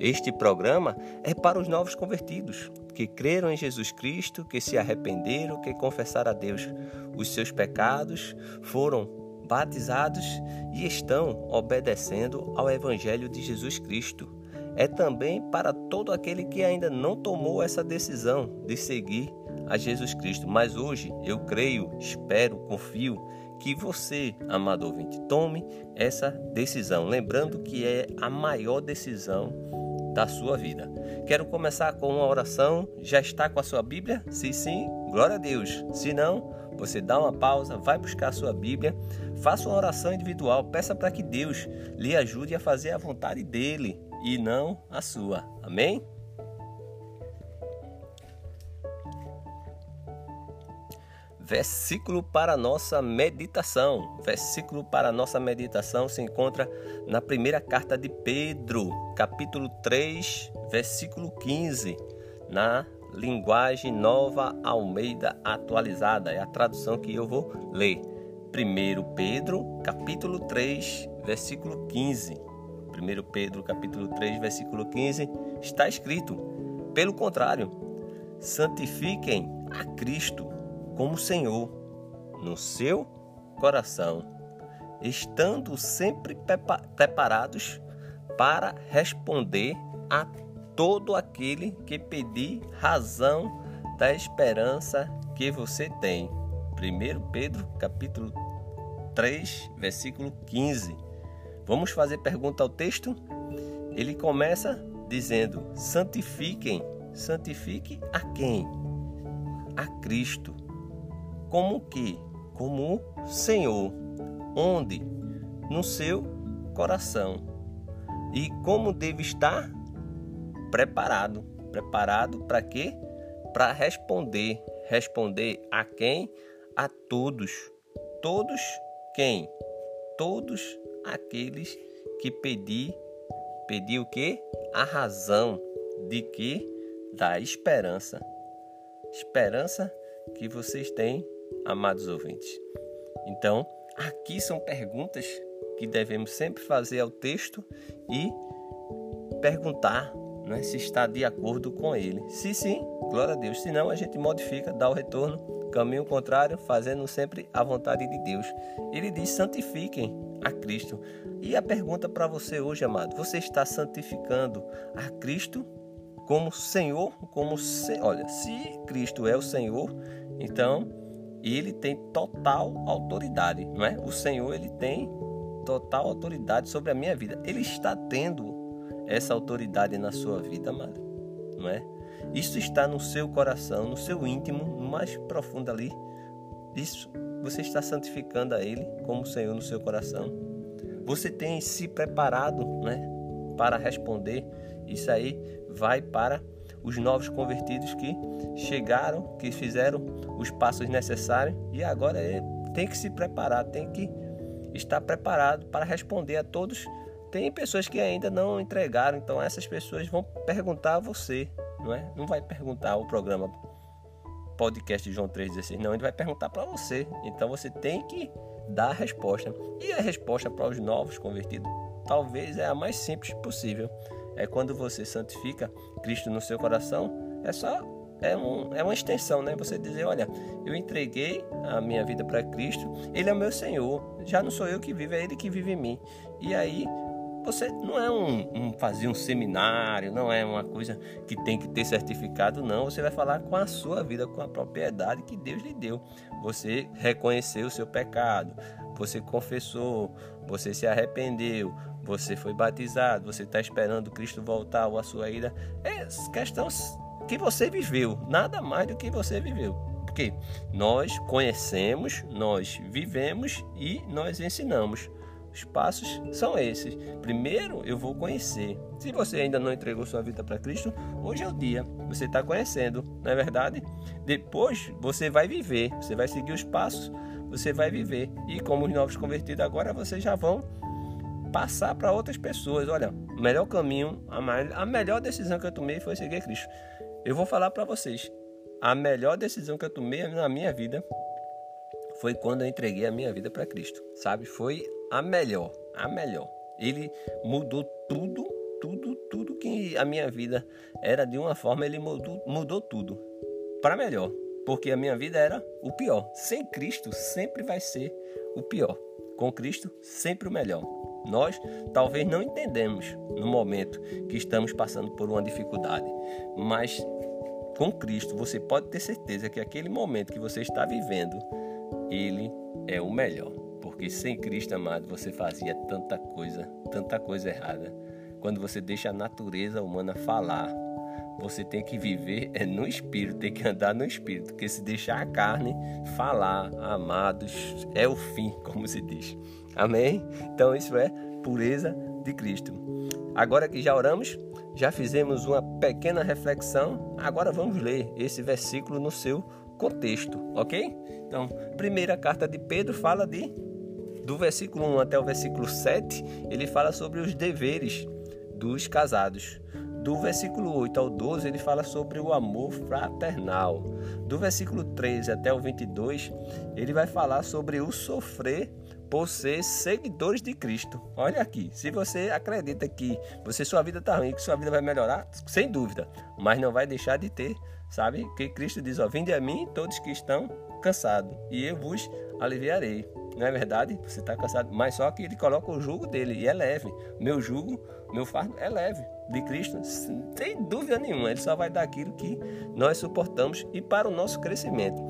Este programa é para os novos convertidos que creram em Jesus Cristo, que se arrependeram, que confessaram a Deus os seus pecados, foram batizados e estão obedecendo ao Evangelho de Jesus Cristo. É também para todo aquele que ainda não tomou essa decisão de seguir a Jesus Cristo. Mas hoje eu creio, espero, confio que você, amado ouvinte, tome essa decisão. Lembrando que é a maior decisão da sua vida. Quero começar com uma oração. Já está com a sua Bíblia? Se sim, glória a Deus. Se não, você dá uma pausa, vai buscar a sua Bíblia, faça uma oração individual, peça para que Deus lhe ajude a fazer a vontade dele e não a sua. Amém? Versículo para nossa meditação. Versículo para nossa meditação se encontra na primeira carta de Pedro, capítulo 3, versículo 15, na linguagem nova Almeida atualizada. É a tradução que eu vou ler. 1 Pedro, capítulo 3, versículo 15. 1 Pedro, capítulo 3, versículo 15, está escrito: Pelo contrário, santifiquem a Cristo como Senhor no seu coração, estando sempre preparados para responder a todo aquele que pedir razão da esperança que você tem. 1 Pedro capítulo 3, versículo 15. Vamos fazer pergunta ao texto? Ele começa dizendo: santifiquem, santifique a quem? A Cristo como que? Como Senhor. Onde? No seu coração. E como deve estar? Preparado. Preparado para quê? Para responder. Responder a quem? A todos. Todos quem? Todos aqueles que pedir, pedir o quê? A razão de que? Da esperança. Esperança que vocês têm amados ouvintes. Então, aqui são perguntas que devemos sempre fazer ao texto e perguntar né, se está de acordo com ele. Se sim, glória a Deus. Se não, a gente modifica, dá o retorno, caminho contrário, fazendo sempre a vontade de Deus. Ele diz: santifiquem a Cristo. E a pergunta para você hoje, amado: você está santificando a Cristo como Senhor? Como se... olha, se Cristo é o Senhor, então ele tem total autoridade, não é? O Senhor ele tem total autoridade sobre a minha vida. Ele está tendo essa autoridade na sua vida, amado, não é? Isso está no seu coração, no seu íntimo, no mais profundo ali. Isso você está santificando a Ele como Senhor no seu coração. Você tem se preparado, né, para responder. Isso aí vai para os novos convertidos que chegaram, que fizeram os passos necessários e agora tem que se preparar, tem que estar preparado para responder a todos. Tem pessoas que ainda não entregaram, então essas pessoas vão perguntar a você, não é? Não vai perguntar o programa podcast João 3,16, não, ele vai perguntar para você. Então você tem que dar a resposta. E a resposta para os novos convertidos talvez é a mais simples possível é quando você santifica Cristo no seu coração, é só é, um, é uma extensão, né? Você dizer, olha, eu entreguei a minha vida para Cristo, Ele é meu Senhor, já não sou eu que vivo, é Ele que vive em mim. E aí você não é um, um, fazer um seminário, não é uma coisa que tem que ter certificado, não. Você vai falar com a sua vida, com a propriedade que Deus lhe deu. Você reconheceu o seu pecado, você confessou, você se arrependeu, você foi batizado, você está esperando Cristo voltar ou a sua ida. É questão que você viveu, nada mais do que você viveu. Porque nós conhecemos, nós vivemos e nós ensinamos. os passos são esses. Primeiro, eu vou conhecer. Se você ainda não entregou sua vida para Cristo, hoje é o dia. Você está conhecendo, não é verdade? Depois, você vai viver. Você vai seguir os passos, você vai viver. E como os novos convertidos agora, vocês já vão passar para outras pessoas. Olha, o melhor caminho, a melhor decisão que eu tomei foi seguir Cristo. Eu vou falar para vocês. A melhor decisão que eu tomei na minha vida foi quando eu entreguei a minha vida para Cristo, sabe? Foi a melhor, a melhor. Ele mudou tudo, tudo, tudo que a minha vida era de uma forma, ele mudou, mudou tudo para melhor, porque a minha vida era o pior. Sem Cristo sempre vai ser o pior. Com Cristo sempre o melhor. Nós talvez não entendemos no momento que estamos passando por uma dificuldade, mas com Cristo você pode ter certeza que aquele momento que você está vivendo ele é o melhor. Porque sem Cristo, amado, você fazia tanta coisa, tanta coisa errada. Quando você deixa a natureza humana falar, você tem que viver é no espírito, tem que andar no espírito, porque se deixar a carne falar, amados, é o fim, como se diz. Amém? Então isso é pureza de Cristo. Agora que já oramos, já fizemos uma pequena reflexão, agora vamos ler esse versículo no seu contexto, ok? Então, primeira carta de Pedro fala de do versículo 1 até o versículo 7, ele fala sobre os deveres dos casados. Do versículo 8 ao 12, ele fala sobre o amor fraternal. Do versículo 13 até o 22, ele vai falar sobre o sofrer por ser seguidores de Cristo. Olha aqui, se você acredita que você sua vida está ruim, que sua vida vai melhorar, sem dúvida, mas não vai deixar de ter Sabe? Que Cristo diz: ó, Vinde a mim todos que estão cansados, e eu vos aliviarei. Não é verdade? Você está cansado, mas só que ele coloca o jugo dele e é leve. Meu jugo, meu fardo é leve. De Cristo, sem dúvida nenhuma, ele só vai dar aquilo que nós suportamos e para o nosso crescimento.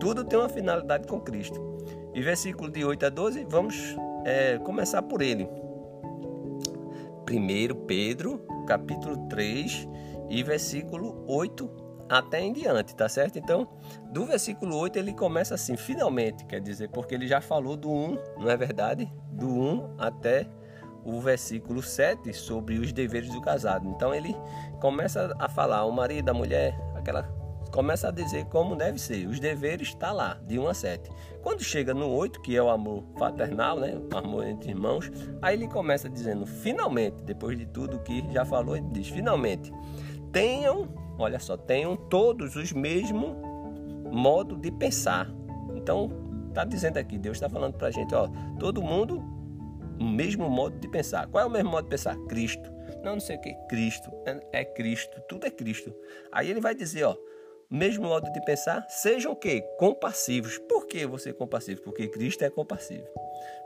Tudo tem uma finalidade com Cristo. E versículo de 8 a 12, vamos é, começar por ele. Primeiro Pedro, capítulo 3 e versículo 8 até em diante, tá certo? Então, do versículo 8 ele começa assim, finalmente, quer dizer, porque ele já falou do 1, não é verdade? Do 1 até o versículo 7 sobre os deveres do casado. Então ele começa a falar o marido, a mulher, aquela começa a dizer como deve ser. Os deveres está lá, de 1 a 7. Quando chega no 8, que é o amor fraternal, né? O amor entre irmãos, aí ele começa dizendo, finalmente, depois de tudo que já falou, ele diz, finalmente, tenham olha só, tenham todos os mesmos modo de pensar. Então, está dizendo aqui, Deus está falando para a gente, ó, todo mundo o mesmo modo de pensar. Qual é o mesmo modo de pensar? Cristo. Não, não sei o que. Cristo. É, é Cristo. Tudo é Cristo. Aí ele vai dizer, ó, mesmo modo de pensar, sejam o quê? Compassivos. Por que você é compassivo? Porque Cristo é compassivo.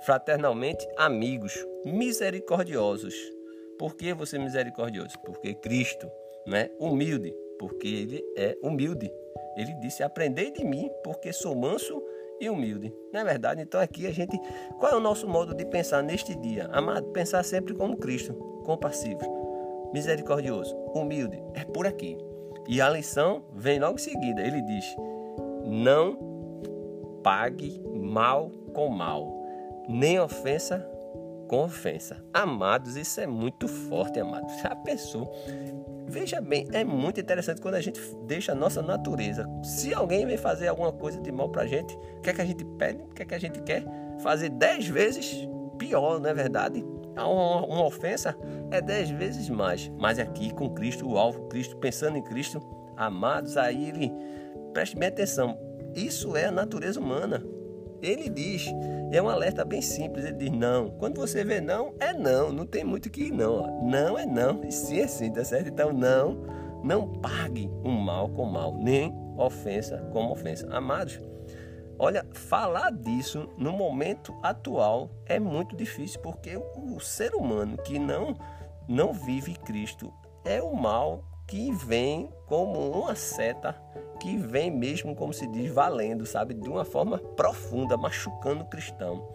Fraternalmente, amigos, misericordiosos. Por que você é misericordioso? Porque Cristo, né? Humilde porque ele é humilde. Ele disse: Aprendei de mim, porque sou manso e humilde. Não é verdade? Então aqui a gente. Qual é o nosso modo de pensar neste dia? Amado, pensar sempre como Cristo, compassivo, misericordioso, humilde. É por aqui. E a lição vem logo em seguida. Ele diz: Não pague mal com mal, nem ofensa com ofensa. Amados, isso é muito forte, amados. Já pensou? Veja bem, é muito interessante quando a gente deixa a nossa natureza. Se alguém vem fazer alguma coisa de mal pra gente, o que é que a gente pede? O que é que a gente quer? Fazer dez vezes pior, não é verdade? Uma, uma ofensa é dez vezes mais. Mas aqui com Cristo, o alvo, Cristo, pensando em Cristo, amados, aí ele preste bem atenção. Isso é a natureza humana. Ele diz, é um alerta bem simples, ele diz não. Quando você vê não, é não, não tem muito que ir não. Não é não, e sim é sim, tá certo? Então não, não pague um mal com mal, nem ofensa com ofensa. Amados, olha, falar disso no momento atual é muito difícil, porque o ser humano que não, não vive Cristo é o mal que vem como uma seta que vem mesmo, como se diz, valendo, sabe? De uma forma profunda, machucando o cristão.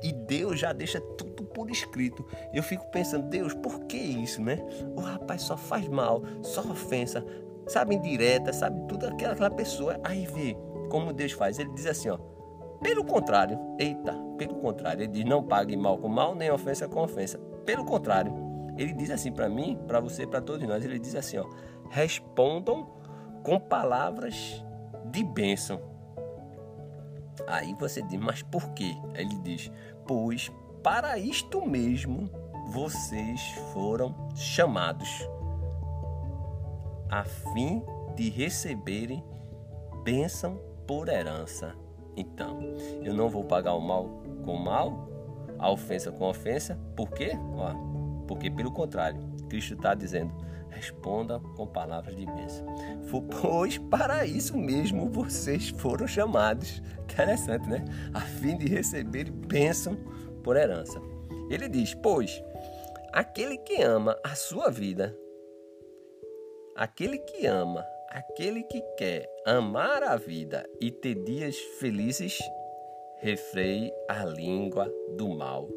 E Deus já deixa tudo por escrito. Eu fico pensando, Deus, por que isso, né? O rapaz só faz mal, só ofensa, sabe, indireta, sabe, tudo aquela, aquela pessoa. Aí vê como Deus faz. Ele diz assim, ó. Pelo contrário, eita, Pelo contrário, ele diz: não pague mal com mal, nem ofensa com ofensa. Pelo contrário, ele diz assim para mim, para você, para todos nós: ele diz assim, ó, respondam com palavras de bênção. Aí você diz, mas por quê? Ele diz, pois para isto mesmo vocês foram chamados, a fim de receberem bênção por herança. Então, eu não vou pagar o mal com o mal, a ofensa com ofensa. Por quê? Ó, porque, pelo contrário, Cristo está dizendo: responda com palavras de bênção. Pois para isso mesmo vocês foram chamados. Interessante, né? A fim de receber bênção por herança. Ele diz: Pois aquele que ama a sua vida, aquele que ama, aquele que quer amar a vida e ter dias felizes, refreie a língua do mal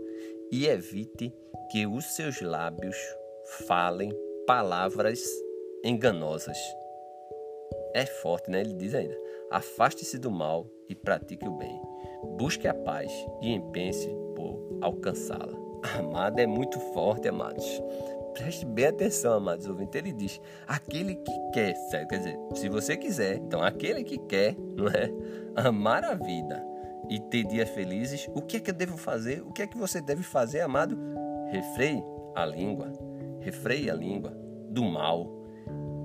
e evite que os seus lábios falem palavras enganosas. É forte, né? Ele diz ainda: afaste-se do mal e pratique o bem. Busque a paz e empense por alcançá-la. Amado é muito forte, amados. Preste bem atenção, amados ouvintes. Ele diz: aquele que quer, certo? quer dizer, se você quiser, então aquele que quer, não é? Amar a vida e ter dias felizes, o que é que eu devo fazer? O que é que você deve fazer, amado? Refreie a língua refreie a língua do mal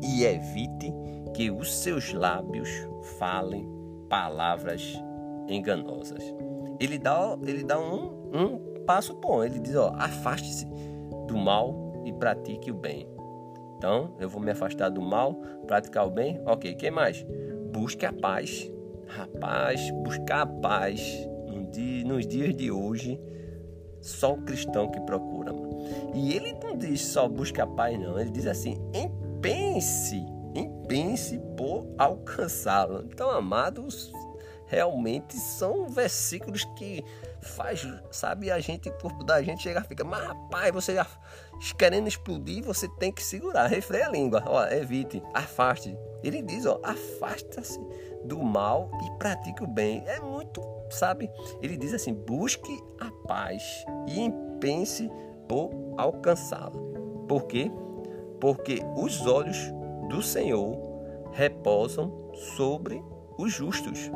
e evite que os seus lábios falem palavras enganosas. Ele dá, ele dá um, um passo bom. Ele diz: afaste-se do mal e pratique o bem. Então, eu vou me afastar do mal, praticar o bem. Ok, quem mais? Busque a paz. Rapaz, buscar a paz nos dias de hoje só o cristão que procura, mano. E ele não diz só busca a paz, não. Ele diz assim: empense, empense por alcançá-lo. Então, amados, realmente são versículos que faz, sabe, a gente, o corpo da gente chega fica, mas rapaz, você já querendo explodir, você tem que segurar, refreie a língua, ó, evite, afaste. Ele diz, ó, afasta-se do mal e pratique o bem. É muito sabe? Ele diz assim: busque a paz e empense por alcançá-la. Por quê? Porque os olhos do Senhor repousam sobre os justos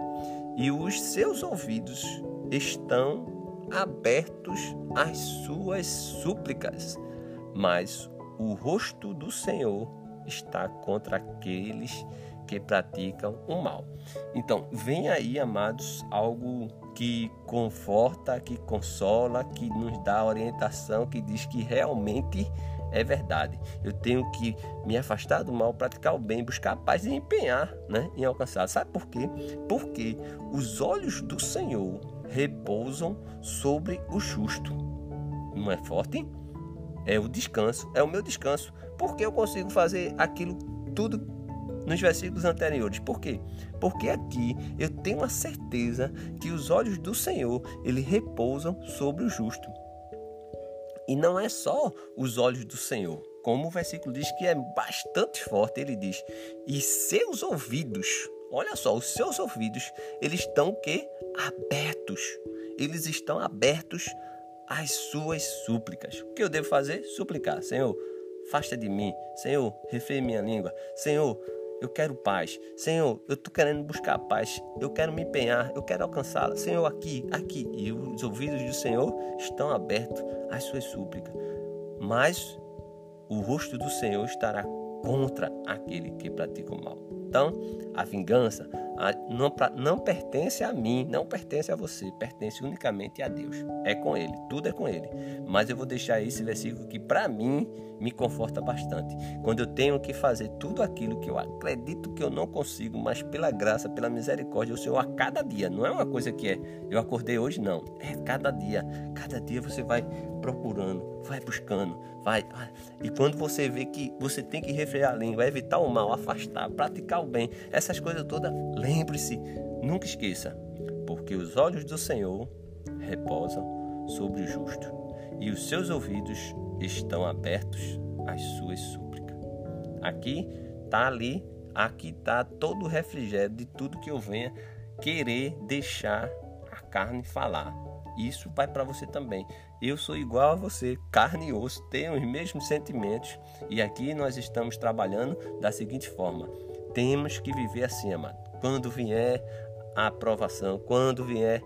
e os seus ouvidos estão abertos às suas súplicas. Mas o rosto do Senhor está contra aqueles que praticam o mal. Então, vem aí, amados, algo que conforta, que consola, que nos dá orientação, que diz que realmente é verdade. Eu tenho que me afastar do mal, praticar o bem, buscar a paz e empenhar né, em alcançar. Sabe por quê? Porque os olhos do Senhor repousam sobre o justo. Não é forte? É o descanso, é o meu descanso. Porque eu consigo fazer aquilo tudo nos versículos anteriores. Por quê? Porque aqui eu tenho a certeza que os olhos do Senhor, ele repousam sobre o justo. E não é só os olhos do Senhor, como o versículo diz que é bastante forte, ele diz: "E seus ouvidos, olha só, os seus ouvidos, eles estão que abertos. Eles estão abertos às suas súplicas. O que eu devo fazer? Suplicar, Senhor, afasta de mim. Senhor, refreie minha língua. Senhor, eu quero paz. Senhor, eu estou querendo buscar paz. Eu quero me empenhar. Eu quero alcançá-la. Senhor, aqui, aqui. E os ouvidos do Senhor estão abertos às suas súplicas. Mas o rosto do Senhor estará contra aquele que pratica o mal. Então, a vingança não, não pertence a mim, não pertence a você, pertence unicamente a Deus. É com Ele, tudo é com Ele. Mas eu vou deixar esse versículo que, para mim, me conforta bastante. Quando eu tenho que fazer tudo aquilo que eu acredito que eu não consigo, mas pela graça, pela misericórdia, o Senhor a cada dia, não é uma coisa que é eu acordei hoje, não. É cada dia. Cada dia você vai procurando, vai buscando, vai. E quando você vê que você tem que refrear a língua, evitar o mal, afastar, praticar o bem, essas coisas todas, lembre-se, nunca esqueça, porque os olhos do Senhor repousam sobre o justo e os seus ouvidos estão abertos às suas súplicas. Aqui está ali, aqui está todo o refrigério de tudo que eu venha querer deixar a carne falar isso vai para você também. Eu sou igual a você, carne e osso, tenho os mesmos sentimentos e aqui nós estamos trabalhando da seguinte forma: temos que viver assim, amado. Quando vier a aprovação, quando vier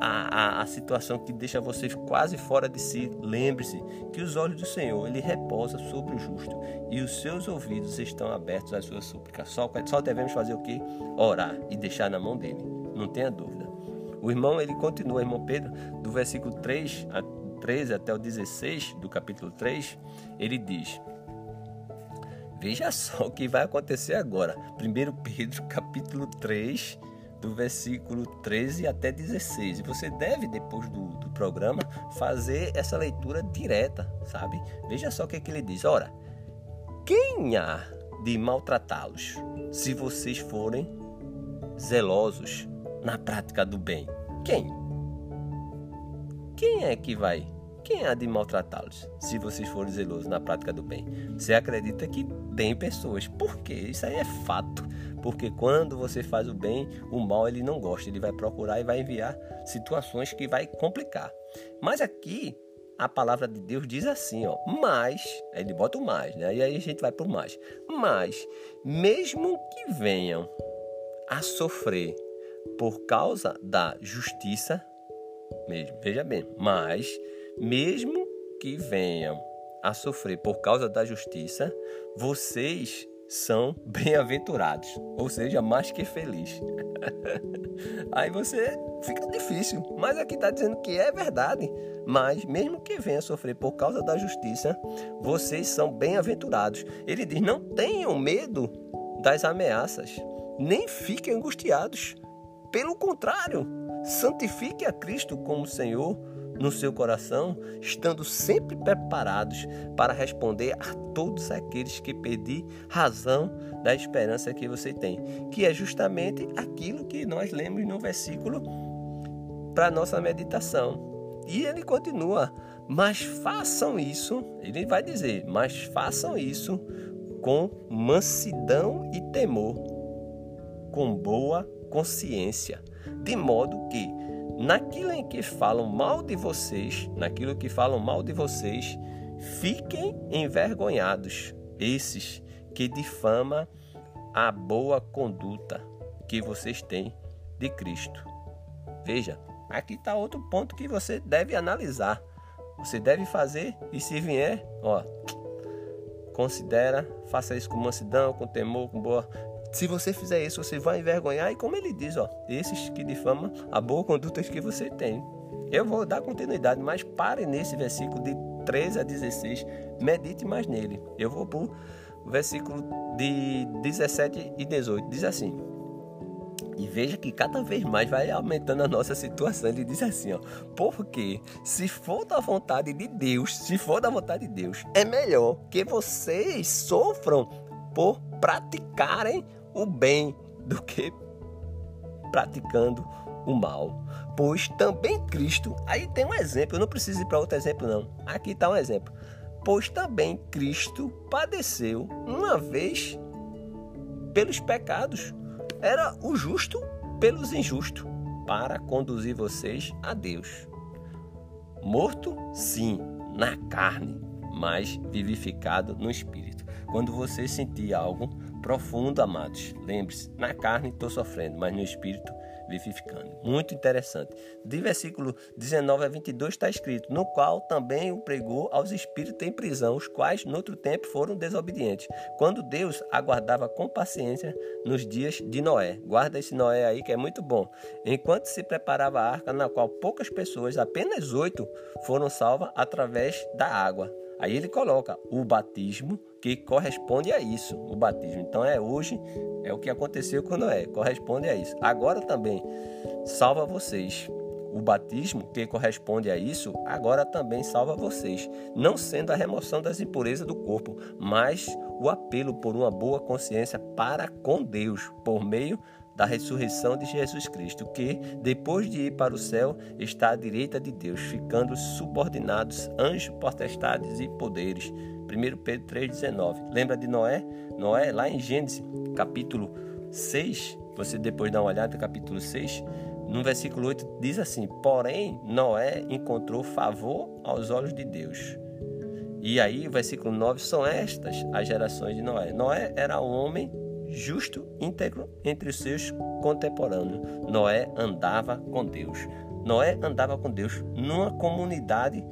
a, a, a, situação que deixa você quase fora de si, lembre-se que os olhos do Senhor ele repousa sobre o justo e os seus ouvidos estão abertos às suas súplicas. Só, só devemos fazer o que? Orar e deixar na mão dele. Não tenha dúvida. O irmão ele continua, irmão Pedro, do versículo 3 a 13 até o 16 do capítulo 3, ele diz: Veja só o que vai acontecer agora. 1 Pedro capítulo 3, do versículo 13 até 16. E você deve, depois do, do programa, fazer essa leitura direta, sabe? Veja só o que, é que ele diz. Ora, quem há de maltratá-los se vocês forem zelosos na prática do bem? Quem? Quem é que vai? Quem há de maltratá-los se vocês forem zelosos na prática do bem? Você acredita que tem pessoas. Por quê? Isso aí é fato. Porque quando você faz o bem, o mal ele não gosta, ele vai procurar e vai enviar situações que vai complicar. Mas aqui a palavra de Deus diz assim, ó, mas, ele bota o mais, né? E aí a gente vai pro mais. Mas mesmo que venham a sofrer por causa da justiça, mesmo, veja bem, mas mesmo que venham a sofrer por causa da justiça, vocês são bem-aventurados, ou seja, mais que feliz. Aí você fica difícil, mas aqui está dizendo que é verdade. Mas mesmo que venha sofrer por causa da justiça, vocês são bem-aventurados. Ele diz: não tenham medo das ameaças, nem fiquem angustiados. Pelo contrário, santifique a Cristo como Senhor no seu coração, estando sempre preparados para responder a todos aqueles que pedir razão da esperança que você tem, que é justamente aquilo que nós lemos no versículo para nossa meditação. E ele continua: "Mas façam isso", ele vai dizer: "Mas façam isso com mansidão e temor, com boa consciência, de modo que naquilo em que falam mal de vocês, naquilo que falam mal de vocês, fiquem envergonhados, esses que difamam a boa conduta que vocês têm de Cristo. Veja, aqui está outro ponto que você deve analisar. Você deve fazer e se vier, ó, considera, faça isso com mansidão, com temor, com boa se você fizer isso, você vai envergonhar. E como ele diz, ó, esses que difamam a boa conduta que você tem. Eu vou dar continuidade, mas pare nesse versículo de 13 a 16. Medite mais nele. Eu vou para o versículo de 17 e 18. Diz assim. E veja que cada vez mais vai aumentando a nossa situação. Ele diz assim, ó, porque se for da vontade de Deus, se for da vontade de Deus, é melhor que vocês sofram por praticarem o bem do que praticando o mal. Pois também Cristo, aí tem um exemplo, eu não preciso ir para outro exemplo não. Aqui está um exemplo. Pois também Cristo padeceu uma vez pelos pecados. Era o justo pelos injustos, para conduzir vocês a Deus. Morto, sim, na carne, mas vivificado no espírito. Quando você sentir algo profundo, amados, lembre-se, na carne estou sofrendo, mas no espírito vivificando. Muito interessante. De versículo 19 a 22 está escrito: No qual também o pregou aos espíritos em prisão, os quais no outro tempo foram desobedientes, quando Deus aguardava com paciência nos dias de Noé. Guarda esse Noé aí que é muito bom. Enquanto se preparava a arca, na qual poucas pessoas, apenas oito, foram salvas através da água. Aí ele coloca o batismo que corresponde a isso, o batismo. Então é hoje, é o que aconteceu quando é, corresponde a isso. Agora também salva vocês. O batismo que corresponde a isso, agora também salva vocês, não sendo a remoção das impurezas do corpo, mas o apelo por uma boa consciência para com Deus, por meio da ressurreição de Jesus Cristo, que, depois de ir para o céu, está à direita de Deus, ficando subordinados anjos, potestades e poderes. 1 Pedro 3,19. Lembra de Noé? Noé, lá em Gênesis, capítulo 6, você depois dá uma olhada, capítulo 6, no versículo 8 diz assim: Porém, Noé encontrou favor aos olhos de Deus. E aí, o versículo 9 são estas as gerações de Noé. Noé era um homem justo, íntegro entre os seus contemporâneos. Noé andava com Deus. Noé andava com Deus numa comunidade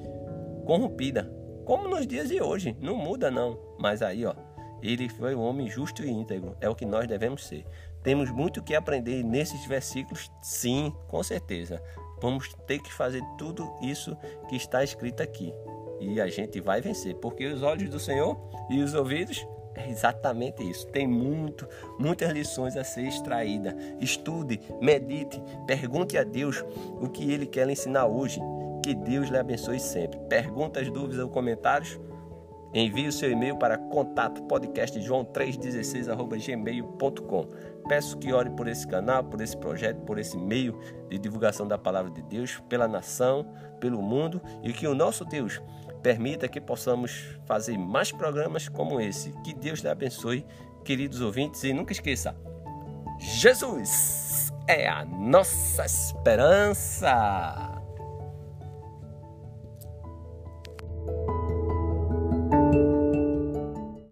corrompida, como nos dias de hoje. Não muda, não. Mas aí, ó, ele foi um homem justo e íntegro. É o que nós devemos ser. Temos muito que aprender nesses versículos, sim, com certeza. Vamos ter que fazer tudo isso que está escrito aqui e a gente vai vencer, porque os olhos do Senhor e os ouvidos é exatamente isso. Tem muito, muitas lições a ser extraída. Estude, medite, pergunte a Deus o que Ele quer lhe ensinar hoje. Que Deus lhe abençoe sempre. Perguntas, dúvidas ou comentários? Envie o seu e-mail para contato podcastjoão316@gmail.com. Peço que ore por esse canal, por esse projeto, por esse meio de divulgação da palavra de Deus, pela nação, pelo mundo e que o nosso Deus permita que possamos fazer mais programas como esse. Que Deus lhe abençoe, queridos ouvintes, e nunca esqueça: Jesus é a nossa esperança.